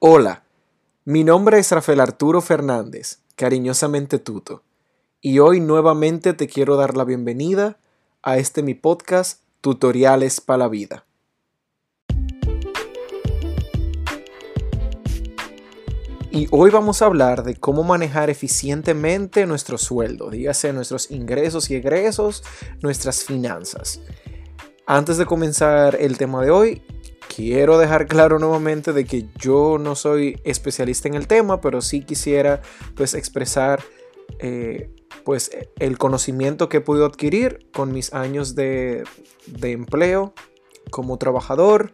Hola, mi nombre es Rafael Arturo Fernández, cariñosamente Tuto, y hoy nuevamente te quiero dar la bienvenida a este mi podcast Tutoriales para la Vida. Y hoy vamos a hablar de cómo manejar eficientemente nuestro sueldo, dígase nuestros ingresos y egresos, nuestras finanzas. Antes de comenzar el tema de hoy, quiero dejar claro nuevamente de que yo no soy especialista en el tema, pero sí quisiera pues expresar eh, pues el conocimiento que he podido adquirir con mis años de, de empleo como trabajador,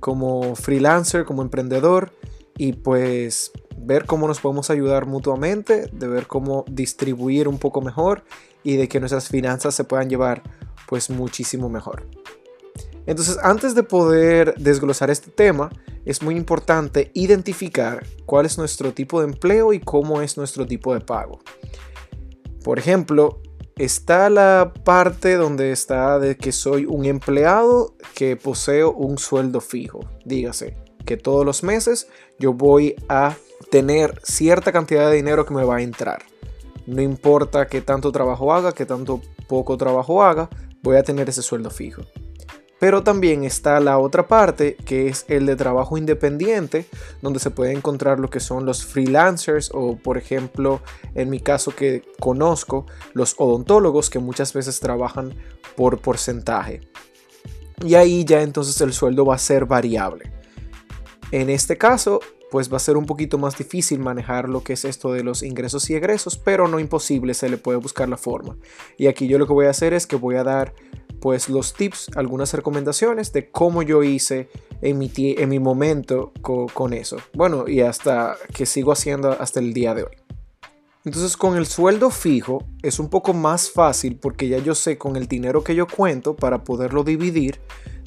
como freelancer, como emprendedor y pues ver cómo nos podemos ayudar mutuamente, de ver cómo distribuir un poco mejor y de que nuestras finanzas se puedan llevar pues muchísimo mejor. Entonces, antes de poder desglosar este tema, es muy importante identificar cuál es nuestro tipo de empleo y cómo es nuestro tipo de pago. Por ejemplo, está la parte donde está de que soy un empleado que poseo un sueldo fijo. Dígase que todos los meses yo voy a tener cierta cantidad de dinero que me va a entrar. No importa qué tanto trabajo haga, qué tanto poco trabajo haga, voy a tener ese sueldo fijo. Pero también está la otra parte, que es el de trabajo independiente, donde se puede encontrar lo que son los freelancers o, por ejemplo, en mi caso que conozco, los odontólogos que muchas veces trabajan por porcentaje. Y ahí ya entonces el sueldo va a ser variable. En este caso, pues va a ser un poquito más difícil manejar lo que es esto de los ingresos y egresos, pero no imposible, se le puede buscar la forma. Y aquí yo lo que voy a hacer es que voy a dar pues los tips, algunas recomendaciones de cómo yo hice en mi, en mi momento con, eso. Bueno, y hasta que sigo haciendo hasta el día de hoy. Entonces con el sueldo fijo es un poco más fácil porque ya yo sé con el dinero que yo cuento para poderlo dividir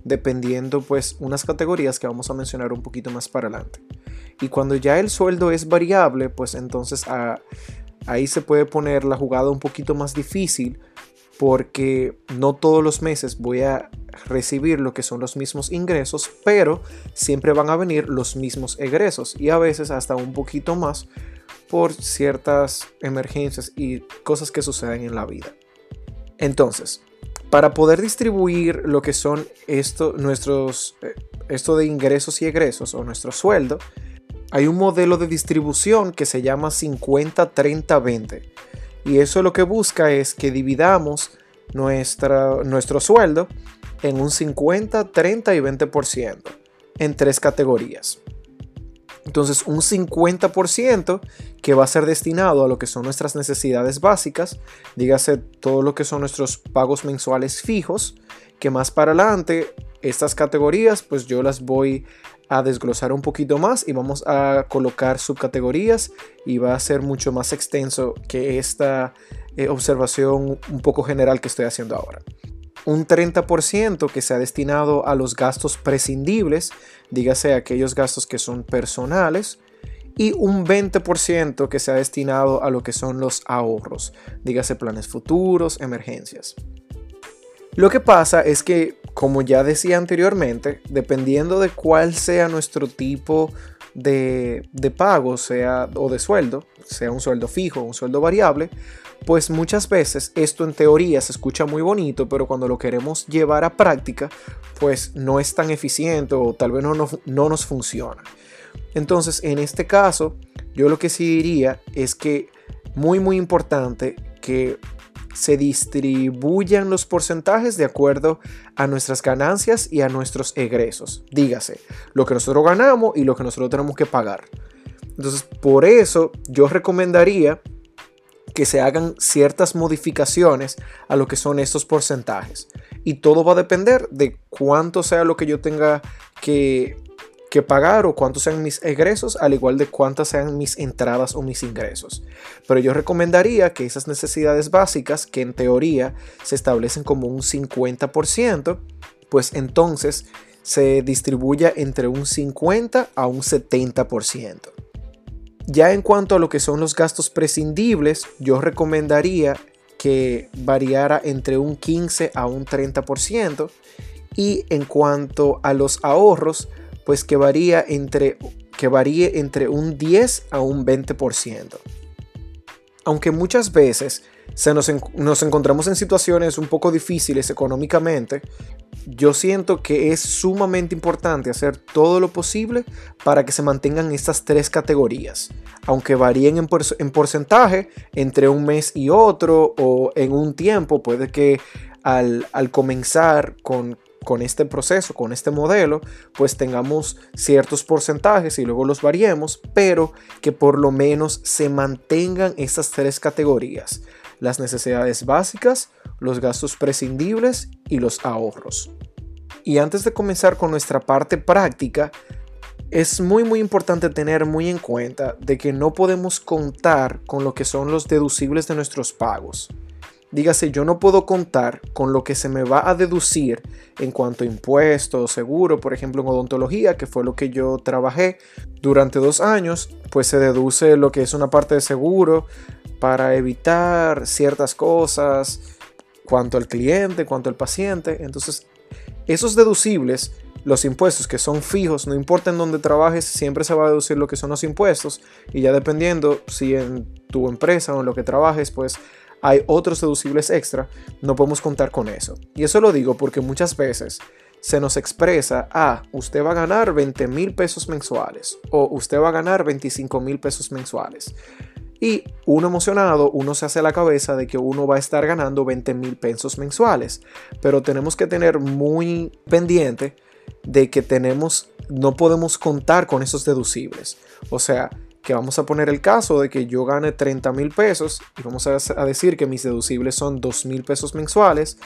dependiendo pues unas categorías que vamos a mencionar un poquito más para adelante. Y cuando ya el sueldo es variable, pues entonces ah, ahí se puede poner la jugada un poquito más difícil porque no todos los meses voy a recibir lo que son los mismos ingresos, pero siempre van a venir los mismos egresos y a veces hasta un poquito más por ciertas emergencias y cosas que suceden en la vida. Entonces, para poder distribuir lo que son esto, nuestros, eh, esto de ingresos y egresos o nuestro sueldo, hay un modelo de distribución que se llama 50-30-20 y eso lo que busca es que dividamos nuestra, nuestro sueldo en un 50, 30 y 20% en tres categorías. Entonces un 50% que va a ser destinado a lo que son nuestras necesidades básicas, dígase todo lo que son nuestros pagos mensuales fijos, que más para adelante estas categorías pues yo las voy a desglosar un poquito más y vamos a colocar subcategorías y va a ser mucho más extenso que esta eh, observación un poco general que estoy haciendo ahora. Un 30% que se ha destinado a los gastos prescindibles, dígase aquellos gastos que son personales, y un 20% que se ha destinado a lo que son los ahorros, dígase planes futuros, emergencias. Lo que pasa es que, como ya decía anteriormente, dependiendo de cuál sea nuestro tipo de, pago, sea o de sueldo, sea un sueldo fijo o un sueldo variable, pues muchas veces esto en teoría se escucha muy bonito, pero cuando lo queremos llevar a práctica, pues no es tan eficiente o tal vez no, no nos funciona. Entonces, en este caso, yo lo que sí diría es que muy muy importante que se distribuyan los porcentajes de acuerdo a nuestras ganancias y a nuestros egresos. Dígase, lo que nosotros ganamos y lo que nosotros tenemos que pagar. Entonces, por eso yo recomendaría que se hagan ciertas modificaciones a lo que son estos porcentajes. Y todo va a depender de cuánto sea lo que yo tenga que que pagar o cuántos sean mis egresos, al igual de cuántas sean mis entradas o mis ingresos. Pero yo recomendaría que esas necesidades básicas, que en teoría se establecen como un 50%, pues entonces se distribuya entre un 50 a un 70%. Ya en cuanto a lo que son los gastos prescindibles, yo recomendaría que variara entre un 15 a un 30%. Y en cuanto a los ahorros, pues que varía entre que varíe entre un 10 a un 20%. Aunque muchas veces se nos, nos, encontramos en situaciones un poco difíciles económicamente, yo siento que es sumamente importante hacer todo lo posible para que se mantengan estas tres categorías, aunque varíen en, en porcentaje entre un mes y otro o en un tiempo, puede que al, al comenzar con con este proceso, con este modelo, pues tengamos ciertos porcentajes y luego los variemos, pero que por lo menos se mantengan estas tres categorías, las necesidades básicas, los gastos prescindibles y los ahorros. Y antes de comenzar con nuestra parte práctica, es muy muy importante tener muy en cuenta de que no podemos contar con lo que son los deducibles de nuestros pagos. Dígase, yo no puedo contar con lo que se me va a deducir en cuanto a impuestos, seguro, por ejemplo en odontología, que fue lo que yo trabajé durante dos años, pues se deduce lo que es una parte de seguro para evitar ciertas cosas, cuanto al cliente, cuanto al paciente. Entonces, esos deducibles, los impuestos que son fijos, no importa en dónde trabajes, siempre se va a deducir lo que son los impuestos. Y ya dependiendo si en tu empresa o en lo que trabajes, pues hay otros deducibles extra, no podemos contar con eso. Y eso lo digo porque muchas veces se nos expresa, ah, usted va a ganar 20 mil pesos mensuales o usted va a ganar 25 mil pesos mensuales. Y uno emocionado, uno se hace la cabeza de que uno va a estar ganando 20 mil pesos mensuales. Pero tenemos que tener muy pendiente de que tenemos, no podemos contar con esos deducibles. O sea, que vamos a poner el caso de que yo gane 30 mil pesos y vamos a, decir que mis deducibles son 2 mil pesos mensuales,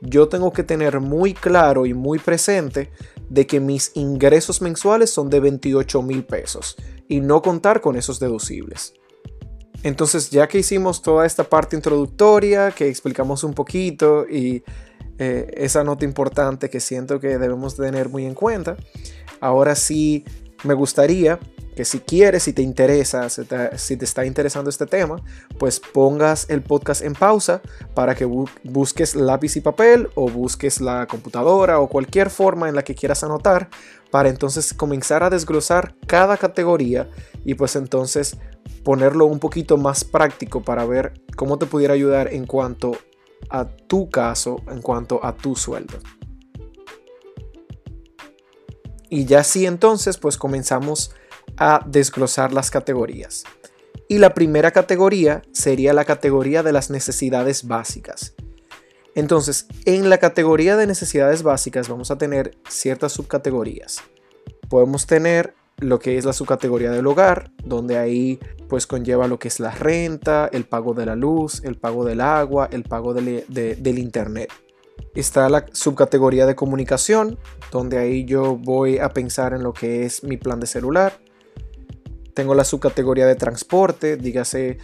yo tengo que tener muy claro y muy presente de que mis ingresos mensuales son de 28 mil pesos y no contar con esos deducibles. Entonces ya que hicimos toda esta parte introductoria, que explicamos un poquito y eh, esa nota importante que siento que debemos tener muy en cuenta, ahora sí me gustaría que si quieres, si te interesa, si te, está interesando este tema, pues pongas el podcast en pausa para que busques lápiz y papel o busques la computadora o cualquier forma en la que quieras anotar para entonces comenzar a desglosar cada categoría y pues entonces ponerlo un poquito más práctico para ver cómo te pudiera ayudar en cuanto a tu caso, en cuanto a tu sueldo. Y ya sí entonces pues comenzamos a desglosar las categorías. Y la primera categoría sería la categoría de las necesidades básicas. Entonces, en la categoría de necesidades básicas vamos a tener ciertas subcategorías. Podemos tener lo que es la subcategoría del hogar, donde ahí pues conlleva lo que es la renta, el pago de la luz, el pago del agua, el pago del internet. Está la subcategoría de comunicación, donde ahí yo voy a pensar en lo que es mi plan de celular, tengo la subcategoría de transporte, dígase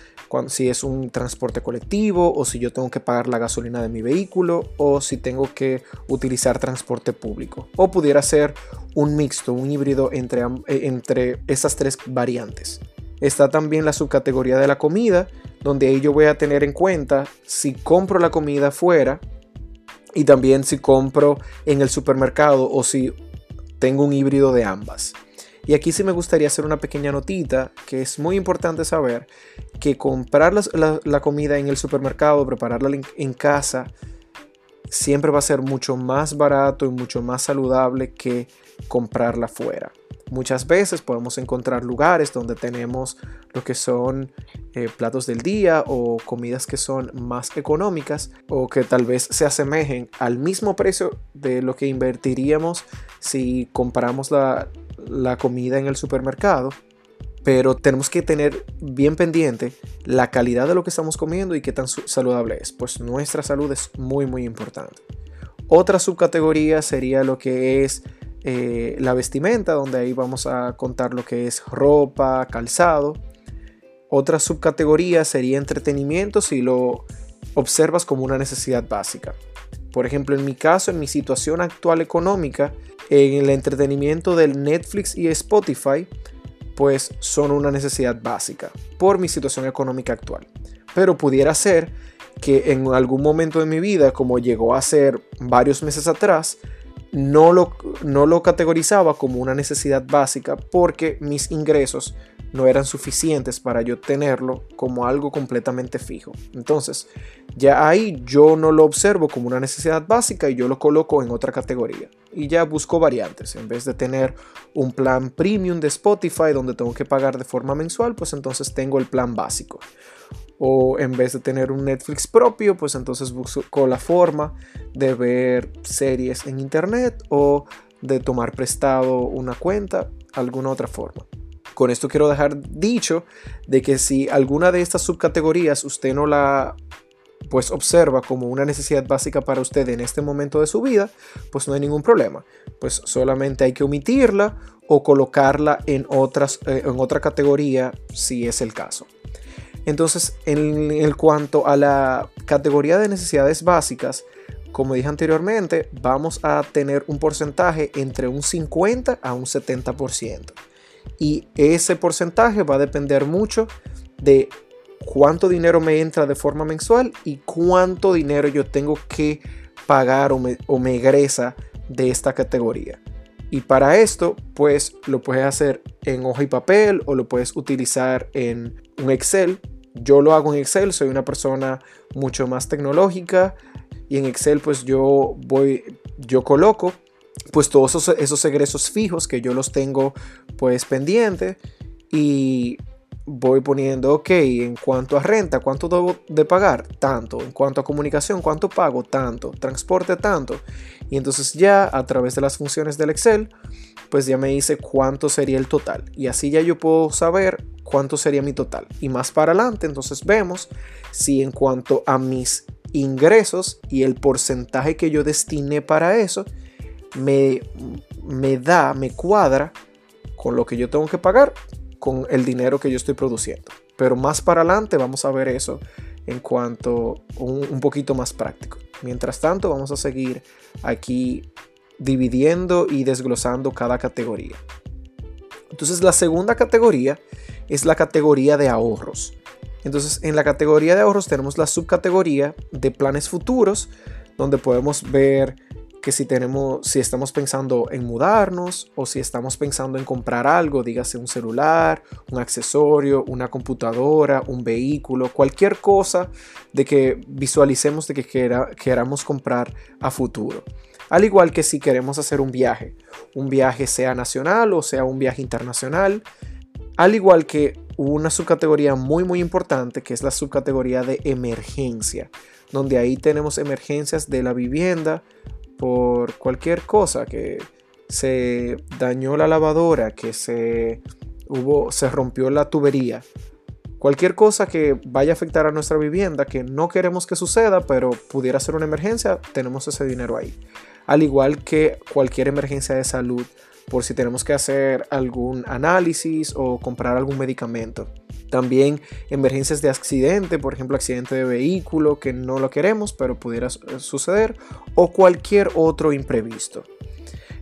si es un transporte colectivo o si yo tengo que pagar la gasolina de mi vehículo o si tengo que utilizar transporte público. O pudiera ser un mixto, un híbrido entre, eh, entre esas tres variantes. Está también la subcategoría de la comida, donde ahí yo voy a tener en cuenta si compro la comida fuera y también si compro en el supermercado o si tengo un híbrido de ambas. Y aquí sí me gustaría hacer una pequeña notita que es muy importante saber que comprar la, comida en el supermercado, prepararla en, casa, siempre va a ser mucho más barato y mucho más saludable que comprarla fuera. Muchas veces podemos encontrar lugares donde tenemos lo que son eh, platos del día o comidas que son más económicas o que tal vez se asemejen al mismo precio de lo que invertiríamos si compramos la, la comida en el supermercado, pero tenemos que tener bien pendiente la calidad de lo que estamos comiendo y qué tan saludable es, pues nuestra salud es muy muy importante. Otra subcategoría sería lo que es eh, la vestimenta, donde ahí vamos a contar lo que es ropa, calzado. Otra subcategoría sería entretenimiento si lo observas como una necesidad básica. Por ejemplo, en mi caso, en mi situación actual económica, en el entretenimiento del Netflix y Spotify, pues son una necesidad básica por mi situación económica actual. Pero pudiera ser que en algún momento de mi vida, como llegó a ser varios meses atrás, no lo, no lo categorizaba como una necesidad básica porque mis ingresos no eran suficientes para yo tenerlo como algo completamente fijo. Entonces, ya ahí yo no lo observo como una necesidad básica y yo lo coloco en otra categoría. Y ya busco variantes. En vez de tener un plan premium de Spotify donde tengo que pagar de forma mensual, pues entonces tengo el plan básico. O en vez de tener un Netflix propio, pues entonces busco la forma de ver series en internet o de tomar prestado una cuenta, alguna otra forma. Con esto quiero dejar dicho de que si alguna de estas subcategorías usted no la pues observa como una necesidad básica para usted en este momento de su vida, pues no hay ningún problema. Pues solamente hay que omitirla o colocarla en, otras, eh, en otra categoría si es el caso. Entonces, en, en cuanto a la categoría de necesidades básicas, como dije anteriormente, vamos a tener un porcentaje entre un 50 a un 70% y ese porcentaje va a depender mucho de cuánto dinero me entra de forma mensual y cuánto dinero yo tengo que pagar o me, o me egresa de esta categoría. Y para esto, pues lo puedes hacer en hoja y papel o lo puedes utilizar en un Excel. Yo lo hago en Excel, soy una persona mucho más tecnológica y en Excel pues yo voy, yo coloco pues todos esos, egresos fijos que yo los tengo pues pendientes y voy poniendo, ok, en cuanto a renta, ¿cuánto debo de pagar? Tanto. En cuanto a comunicación, ¿cuánto pago? Tanto. Transporte, tanto. Y entonces ya a través de las funciones del Excel, pues ya me dice cuánto sería el total. Y así ya yo puedo saber cuánto sería mi total. Y más para adelante, entonces vemos si en cuanto a mis ingresos y el porcentaje que yo destiné para eso, me, me da, me cuadra con lo que yo tengo que pagar, con el dinero que yo estoy produciendo. Pero más para adelante vamos a ver eso en cuanto un, un poquito más práctico. Mientras tanto, vamos a seguir aquí dividiendo y desglosando cada categoría. Entonces, la segunda categoría es la categoría de ahorros. Entonces, en la categoría de ahorros tenemos la subcategoría de planes futuros, donde podemos ver que si tenemos, si estamos pensando en mudarnos o si estamos pensando en comprar algo, dígase un celular, un accesorio, una computadora, un vehículo, cualquier cosa de que visualicemos de que queramos comprar a futuro. Al igual que si queremos hacer un viaje, un viaje sea nacional o sea un viaje internacional, al igual que una subcategoría muy muy importante que es la subcategoría de emergencia, donde ahí tenemos emergencias de la vivienda, por cualquier cosa, que se dañó la lavadora, que se, hubo, se rompió la tubería. Cualquier cosa que vaya a afectar a nuestra vivienda, que no queremos que suceda, pero pudiera ser una emergencia, tenemos ese dinero ahí. Al igual que cualquier emergencia de salud, por si tenemos que hacer algún análisis o comprar algún medicamento. También emergencias de accidente, por ejemplo, accidente de vehículo que no lo queremos, pero pudiera suceder, o cualquier otro imprevisto.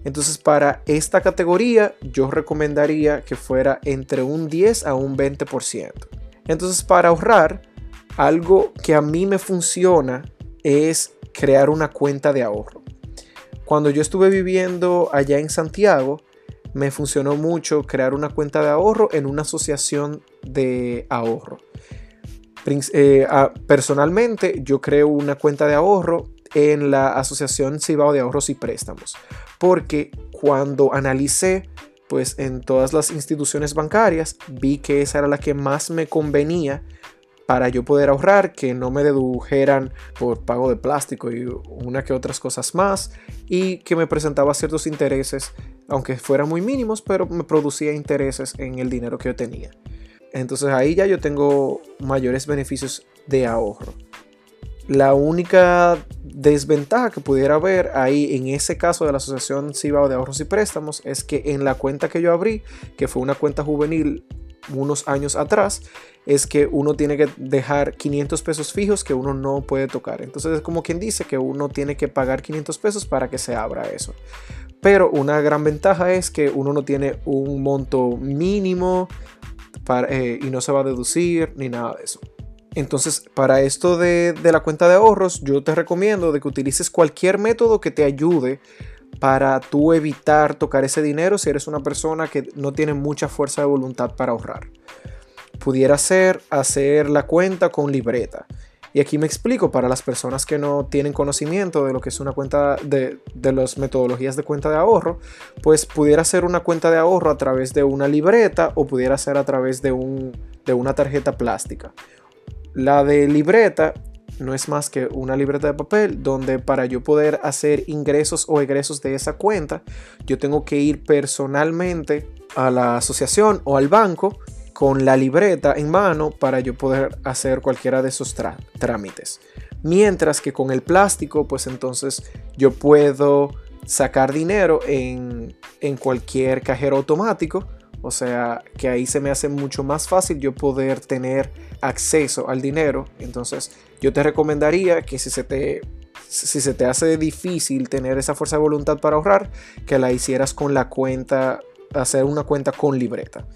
Entonces, para esta categoría, yo recomendaría que fuera entre un 10 a un 20%. Entonces, para ahorrar, algo que a mí me funciona es crear una cuenta de ahorro. Cuando yo estuve viviendo allá en Santiago, me funcionó mucho crear una cuenta de ahorro en una asociación de ahorro. Eh, personalmente, yo creo una cuenta de ahorro en la Asociación Cibao de Ahorros y Préstamos, porque cuando analicé pues en todas las instituciones bancarias vi que esa era la que más me convenía para yo poder ahorrar, que no me dedujeran por pago de plástico y una que otras cosas más, y que me presentaba ciertos intereses, aunque fueran muy mínimos, pero me producía intereses en el dinero que yo tenía. Entonces ahí ya yo tengo mayores beneficios de ahorro. La única desventaja que pudiera haber ahí en ese caso de la Asociación Cibao de Ahorros y Préstamos es que en la cuenta que yo abrí, que fue una cuenta juvenil unos años atrás, es que uno tiene que dejar 500 pesos fijos que uno no puede tocar. Entonces es como quien dice que uno tiene que pagar 500 pesos para que se abra eso. Pero una gran ventaja es que uno no tiene un monto mínimo eh, y no se va a deducir ni nada de eso. Entonces, para esto de, de, la cuenta de ahorros, yo te recomiendo de que utilices cualquier método que te ayude para tú evitar tocar ese dinero si eres una persona que no tiene mucha fuerza de voluntad para ahorrar. Pudiera ser hacer la cuenta con libreta. Y aquí me explico para las personas que no tienen conocimiento de lo que es una cuenta de, de las metodologías de cuenta de ahorro, pues pudiera ser una cuenta de ahorro a través de una libreta o pudiera ser a través de, un, de una tarjeta plástica. La de libreta no es más que una libreta de papel donde para yo poder hacer ingresos o egresos de esa cuenta, yo tengo que ir personalmente a la asociación o al banco con la libreta en mano para yo poder hacer cualquiera de esos trámites. Mientras que con el plástico, pues entonces yo puedo sacar dinero en, en cualquier cajero automático. O sea que ahí se me hace mucho más fácil yo poder tener acceso al dinero. Entonces yo te recomendaría que si se te, si se te hace difícil tener esa fuerza de voluntad para ahorrar, que la hicieras con la cuenta, hacer una cuenta con libreta.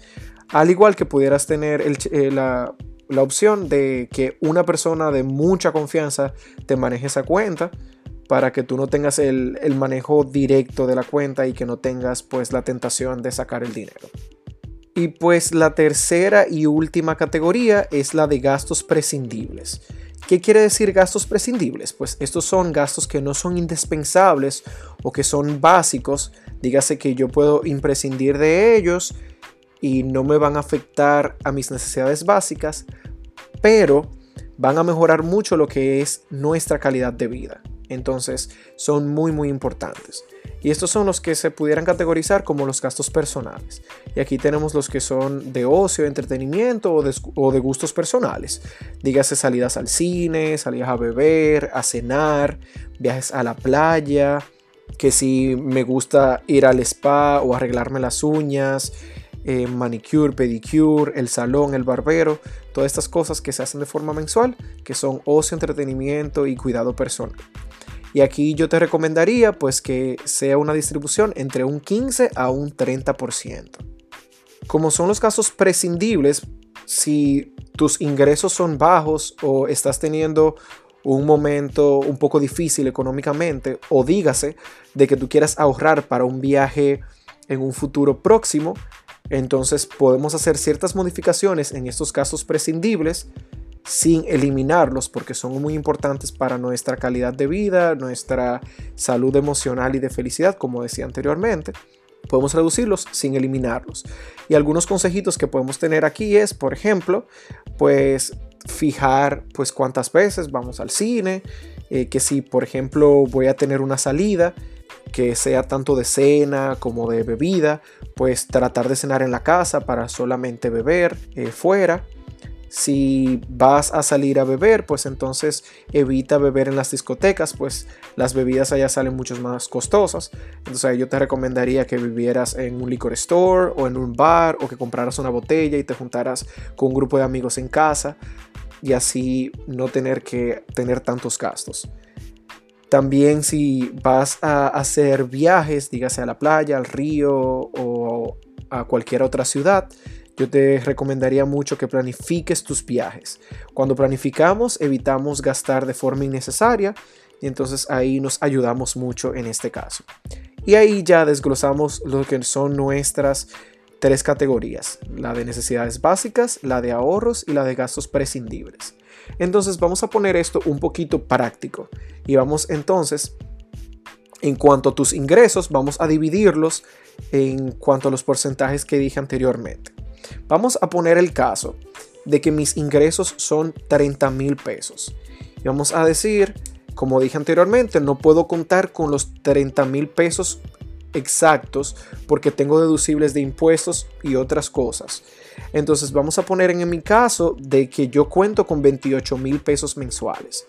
Al igual que pudieras tener eh, la, opción de que una persona de mucha confianza te maneje esa cuenta para que tú no tengas el, el, manejo directo de la cuenta y que no tengas pues la tentación de sacar el dinero. Y pues la tercera y última categoría es la de gastos prescindibles. ¿Qué quiere decir gastos prescindibles? Pues estos son gastos que no son indispensables o que son básicos. Dígase que yo puedo imprescindir de ellos y no me van a afectar a mis necesidades básicas, pero van a mejorar mucho lo que es nuestra calidad de vida. Entonces son muy muy importantes. Y estos son los que se pudieran categorizar como los gastos personales. Y aquí tenemos los que son de ocio, entretenimiento o de, gustos personales. Dígase salidas al cine, salidas a beber, a cenar, viajes a la playa, que si me gusta ir al spa o arreglarme las uñas, eh, manicure, pedicure, el salón, el barbero, todas estas cosas que se hacen de forma mensual, que son ocio, entretenimiento y cuidado personal. Y aquí yo te recomendaría pues que sea una distribución entre un 15 a un 30%. Como son los casos prescindibles, si tus ingresos son bajos o estás teniendo un momento un poco difícil económicamente o dígase de que tú quieras ahorrar para un viaje en un futuro próximo, entonces podemos hacer ciertas modificaciones en estos casos prescindibles sin eliminarlos porque son muy importantes para nuestra calidad de vida, nuestra salud emocional y de felicidad, como decía anteriormente. Podemos reducirlos sin eliminarlos. Y algunos consejitos que podemos tener aquí es, por ejemplo, pues fijar pues cuántas veces vamos al cine, eh, que si por ejemplo voy a tener una salida, que sea tanto de cena como de bebida, pues tratar de cenar en la casa para solamente beber eh, fuera si vas a salir a beber, pues entonces evita beber en las discotecas, pues las bebidas allá salen mucho más costosas. Entonces yo te recomendaría que vivieras en un liquor store o en un bar o que compraras una botella y te juntaras con un grupo de amigos en casa y así no tener que tener tantos gastos. También si vas a hacer viajes, dígase a la playa, al río o a cualquier otra ciudad, yo te recomendaría mucho que planifiques tus viajes. Cuando planificamos, evitamos gastar de forma innecesaria y entonces ahí nos ayudamos mucho en este caso. Y ahí ya desglosamos lo que son nuestras tres categorías, la de necesidades básicas, la de ahorros y la de gastos prescindibles. Entonces vamos a poner esto un poquito práctico y vamos entonces, en cuanto a tus ingresos, vamos a dividirlos en cuanto a los porcentajes que dije anteriormente. Vamos a poner el caso de que mis ingresos son 30 mil pesos. Y vamos a decir, como dije anteriormente, no puedo contar con los 30 mil pesos exactos porque tengo deducibles de impuestos y otras cosas. Entonces vamos a poner en mi caso de que yo cuento con 28 mil pesos mensuales.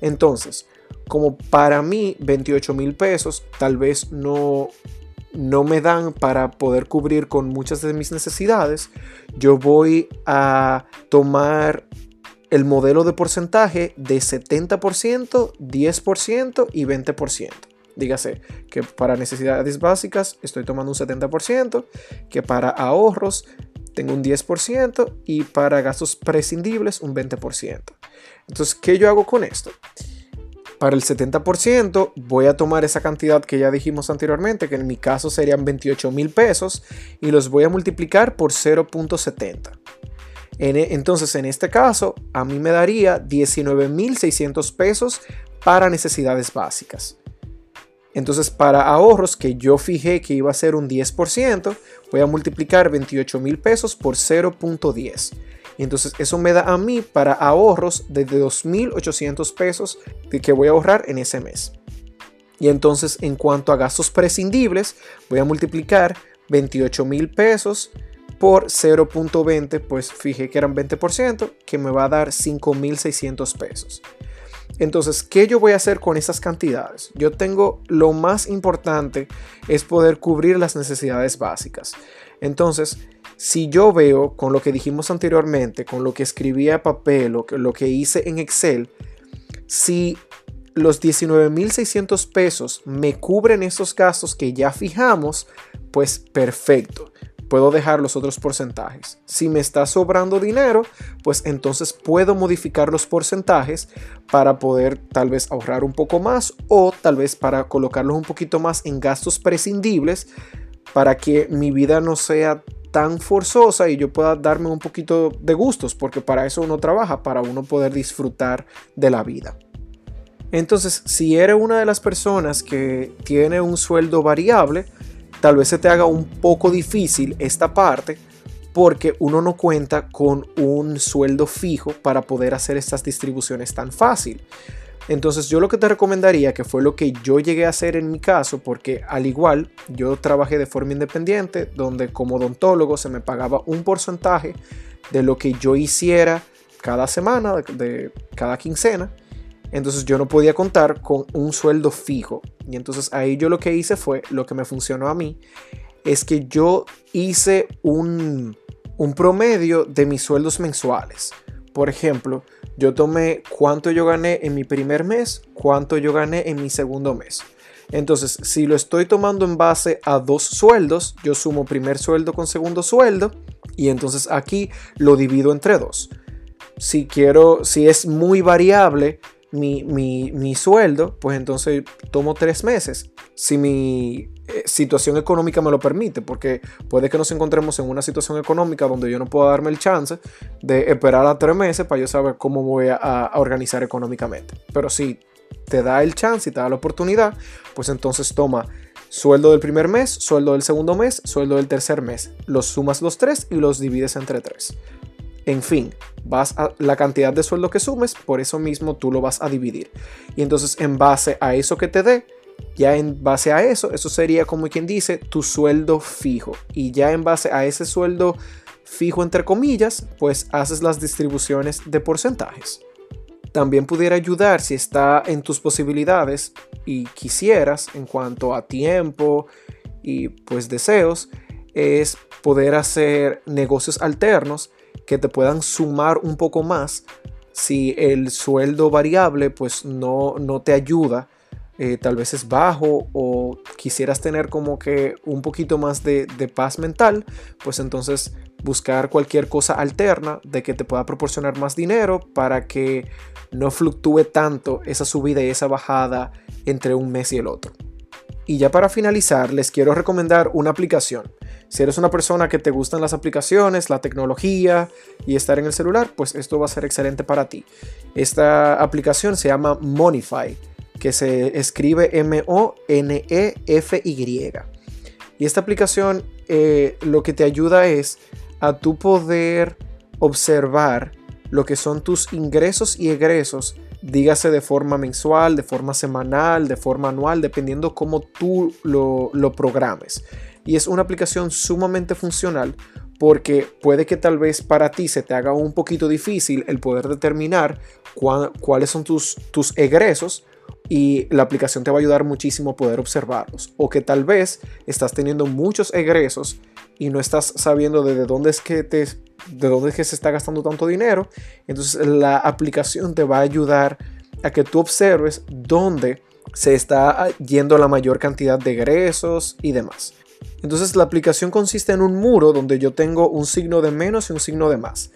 Entonces, como para mí 28 mil pesos tal vez no no me dan para poder cubrir con muchas de mis necesidades, yo voy a tomar el modelo de porcentaje de 70%, 10% y 20%. Dígase que para necesidades básicas estoy tomando un 70%, que para ahorros tengo un 10% y para gastos prescindibles un 20%. Entonces, ¿qué yo hago con esto? Para el 70% voy a tomar esa cantidad que ya dijimos anteriormente, que en mi caso serían 28 mil pesos, y los voy a multiplicar por 0.70. E, entonces, en este caso, a mí me daría 19.600 pesos para necesidades básicas. Entonces, para ahorros que yo fijé que iba a ser un 10%, voy a multiplicar 28 mil pesos por 0.10. Entonces eso me da a mí para ahorros de 2.800 pesos que voy a ahorrar en ese mes. Y entonces en cuanto a gastos prescindibles, voy a multiplicar 28 mil pesos por 0.20, pues fijé que eran 20%, que me va a dar 5.600 pesos. Entonces, ¿qué yo voy a hacer con esas cantidades? Yo tengo lo más importante es poder cubrir las necesidades básicas. Entonces, si yo veo con lo que dijimos anteriormente, con lo que escribí a papel, lo que, lo que hice en Excel, si los 19.600 pesos me cubren esos gastos que ya fijamos, pues perfecto puedo dejar los otros porcentajes. Si me está sobrando dinero, pues entonces puedo modificar los porcentajes para poder tal vez ahorrar un poco más o tal vez para colocarlos un poquito más en gastos prescindibles para que mi vida no sea tan forzosa y yo pueda darme un poquito de gustos, porque para eso uno trabaja, para uno poder disfrutar de la vida. Entonces, si eres una de las personas que tiene un sueldo variable, tal vez se te haga un poco difícil esta parte porque uno no cuenta con un sueldo fijo para poder hacer estas distribuciones tan fácil. Entonces yo lo que te recomendaría, que fue lo que yo llegué a hacer en mi caso, porque al igual yo trabajé de forma independiente, donde como odontólogo se me pagaba un porcentaje de lo que yo hiciera cada semana, de, cada quincena, entonces yo no podía contar con un sueldo fijo. Y entonces ahí yo lo que hice fue, lo que me funcionó a mí, es que yo hice un, un promedio de mis sueldos mensuales. Por ejemplo, yo tomé cuánto yo gané en mi primer mes, cuánto yo gané en mi segundo mes. Entonces, si lo estoy tomando en base a dos sueldos, yo sumo primer sueldo con segundo sueldo y entonces aquí lo divido entre dos. Si quiero, si es muy variable, mi, sueldo, pues entonces tomo tres meses. Si mi eh, situación económica me lo permite, porque puede que nos encontremos en una situación económica donde yo no puedo darme el chance de esperar a tres meses para yo saber cómo voy a, a organizar económicamente. Pero si te da el chance y te da la oportunidad, pues entonces toma sueldo del primer mes, sueldo del segundo mes, sueldo del tercer mes. Los sumas los tres y los divides entre tres. En fin, vas a la cantidad de sueldo que sumes, por eso mismo tú lo vas a dividir. Y entonces en base a eso que te dé, ya en base a eso, eso sería como quien dice tu sueldo fijo. Y ya en base a ese sueldo fijo entre comillas, pues haces las distribuciones de porcentajes. También pudiera ayudar si está en tus posibilidades y quisieras en cuanto a tiempo y pues deseos, es poder hacer negocios alternos que te puedan sumar un poco más si el sueldo variable pues no, no te ayuda. Eh, tal vez es bajo o quisieras tener como que un poquito más de, de paz mental, pues entonces buscar cualquier cosa alterna de que te pueda proporcionar más dinero para que no fluctúe tanto esa subida y esa bajada entre un mes y el otro. Y ya para finalizar, les quiero recomendar una aplicación. Si eres una persona que te gustan las aplicaciones, la tecnología y estar en el celular, pues esto va a ser excelente para ti. Esta aplicación se llama Monify, que se escribe M-O-N-E-F-Y. Y esta aplicación eh, lo que te ayuda es a tu poder observar lo que son tus ingresos y egresos dígase de forma mensual, de forma semanal, de forma anual, dependiendo cómo tú lo, programes. Y es una aplicación sumamente funcional porque puede que tal vez para ti se te haga un poquito difícil el poder determinar cuáles son tus, tus egresos y la aplicación te va a ayudar muchísimo a poder observarlos. O que tal vez estás teniendo muchos egresos y no estás sabiendo de dónde es que te de dónde es que se está gastando tanto dinero. Entonces la aplicación te va a ayudar a que tú observes dónde se está yendo la mayor cantidad de egresos y demás. Entonces la aplicación consiste en un muro donde yo tengo un signo de menos y un signo de más.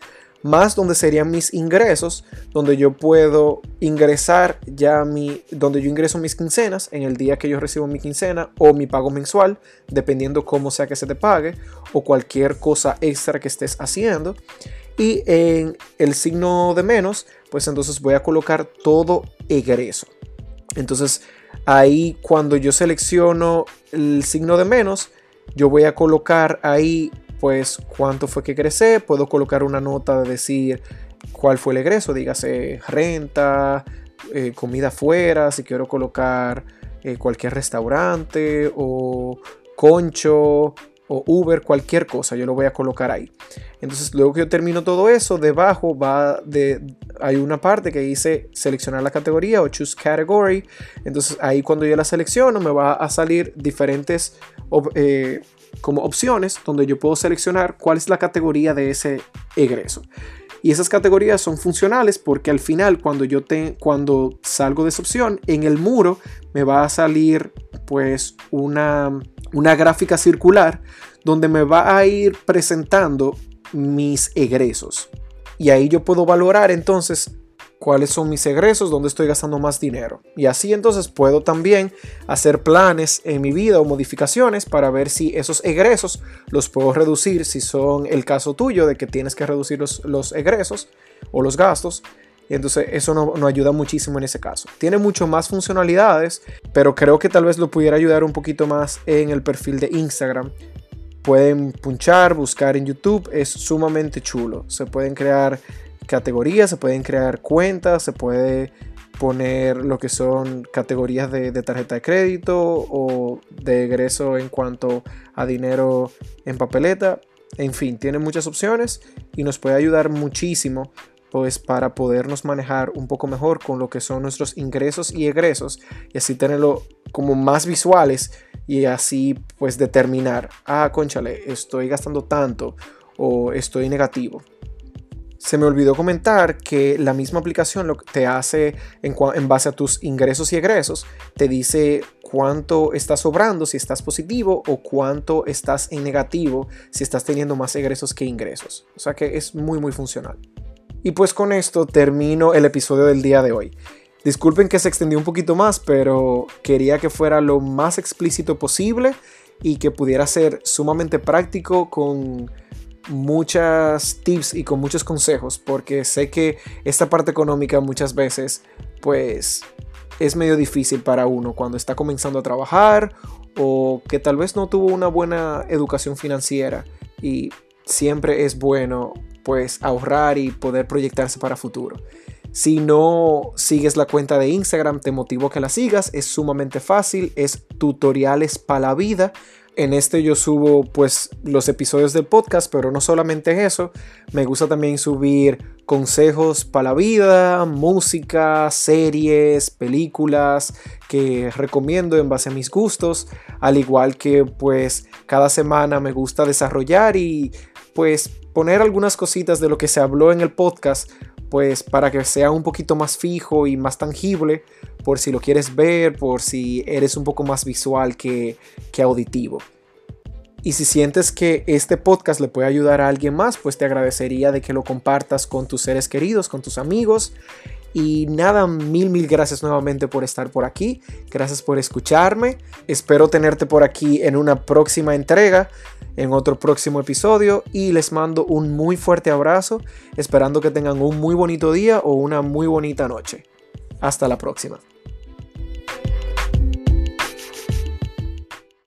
más donde serían mis ingresos, donde yo puedo ingresar ya mi, donde yo ingreso mis quincenas en el día que yo recibo mi quincena o mi pago mensual, dependiendo cómo sea que se te pague o cualquier cosa extra que estés haciendo. Y en el signo de menos, pues entonces voy a colocar todo egreso. Entonces ahí cuando yo selecciono el signo de menos, yo voy a colocar ahí pues cuánto fue que egresé, puedo colocar una nota de decir cuál fue el egreso, dígase renta, eh, comida afuera, si quiero colocar eh, cualquier restaurante o concho o Uber, cualquier cosa, yo lo voy a colocar ahí. Entonces, luego que yo termino todo eso, debajo va de hay una parte que dice seleccionar la categoría o choose category. Entonces, ahí cuando yo la selecciono me va a salir diferentes eh, como opciones donde yo puedo seleccionar cuál es la categoría de ese egreso. Y esas categorías son funcionales porque al final cuando yo te, cuando salgo de esa opción en el muro me va a salir pues una, una gráfica circular donde me va a ir presentando mis egresos. Y ahí yo puedo valorar entonces cuáles son mis egresos, dónde estoy gastando más dinero. Y así entonces puedo también hacer planes en mi vida o modificaciones para ver si esos egresos los puedo reducir, si son el caso tuyo de que tienes que reducir los, egresos o los gastos. Y entonces eso nos no ayuda muchísimo en ese caso. Tiene mucho más funcionalidades, pero creo que tal vez lo pudiera ayudar un poquito más en el perfil de Instagram. Pueden punchar, buscar en YouTube, es sumamente chulo. Se pueden crear categorías, se pueden crear cuentas, se puede poner lo que son categorías de, tarjeta de crédito o de egreso en cuanto a dinero en papeleta. En fin, tiene muchas opciones y nos puede ayudar muchísimo pues para podernos manejar un poco mejor con lo que son nuestros ingresos y egresos y así tenerlo como más visuales y así pues determinar, ah, conchale, estoy gastando tanto o estoy negativo. Se me olvidó comentar que la misma aplicación lo te hace en, en, base a tus ingresos y egresos, te dice cuánto estás sobrando si estás positivo o cuánto estás en negativo si estás teniendo más egresos que ingresos. O sea que es muy muy funcional. Y pues con esto termino el episodio del día de hoy. Disculpen que se extendió un poquito más, pero quería que fuera lo más explícito posible y que pudiera ser sumamente práctico con muchas tips y con muchos consejos porque sé que esta parte económica muchas veces pues es medio difícil para uno cuando está comenzando a trabajar o que tal vez no tuvo una buena educación financiera y siempre es bueno pues ahorrar y poder proyectarse para futuro. Si no sigues la cuenta de Instagram, te motivo que la sigas. Es sumamente fácil. Es tutoriales para la vida. En este yo subo pues los episodios del podcast, pero no solamente eso, me gusta también subir consejos para la vida, música, series, películas que recomiendo en base a mis gustos, al igual que pues cada semana me gusta desarrollar y pues poner algunas cositas de lo que se habló en el podcast pues para que sea un poquito más fijo y más tangible, por si lo quieres ver, por si eres un poco más visual que, que auditivo. Y si sientes que este podcast le puede ayudar a alguien más, pues te agradecería de que lo compartas con tus seres queridos, con tus amigos. Y nada, mil, mil gracias nuevamente por estar por aquí. Gracias por escucharme. Espero tenerte por aquí en una próxima entrega, en otro próximo episodio. Y les mando un muy fuerte abrazo, esperando que tengan un muy bonito día o una muy bonita noche. Hasta la próxima.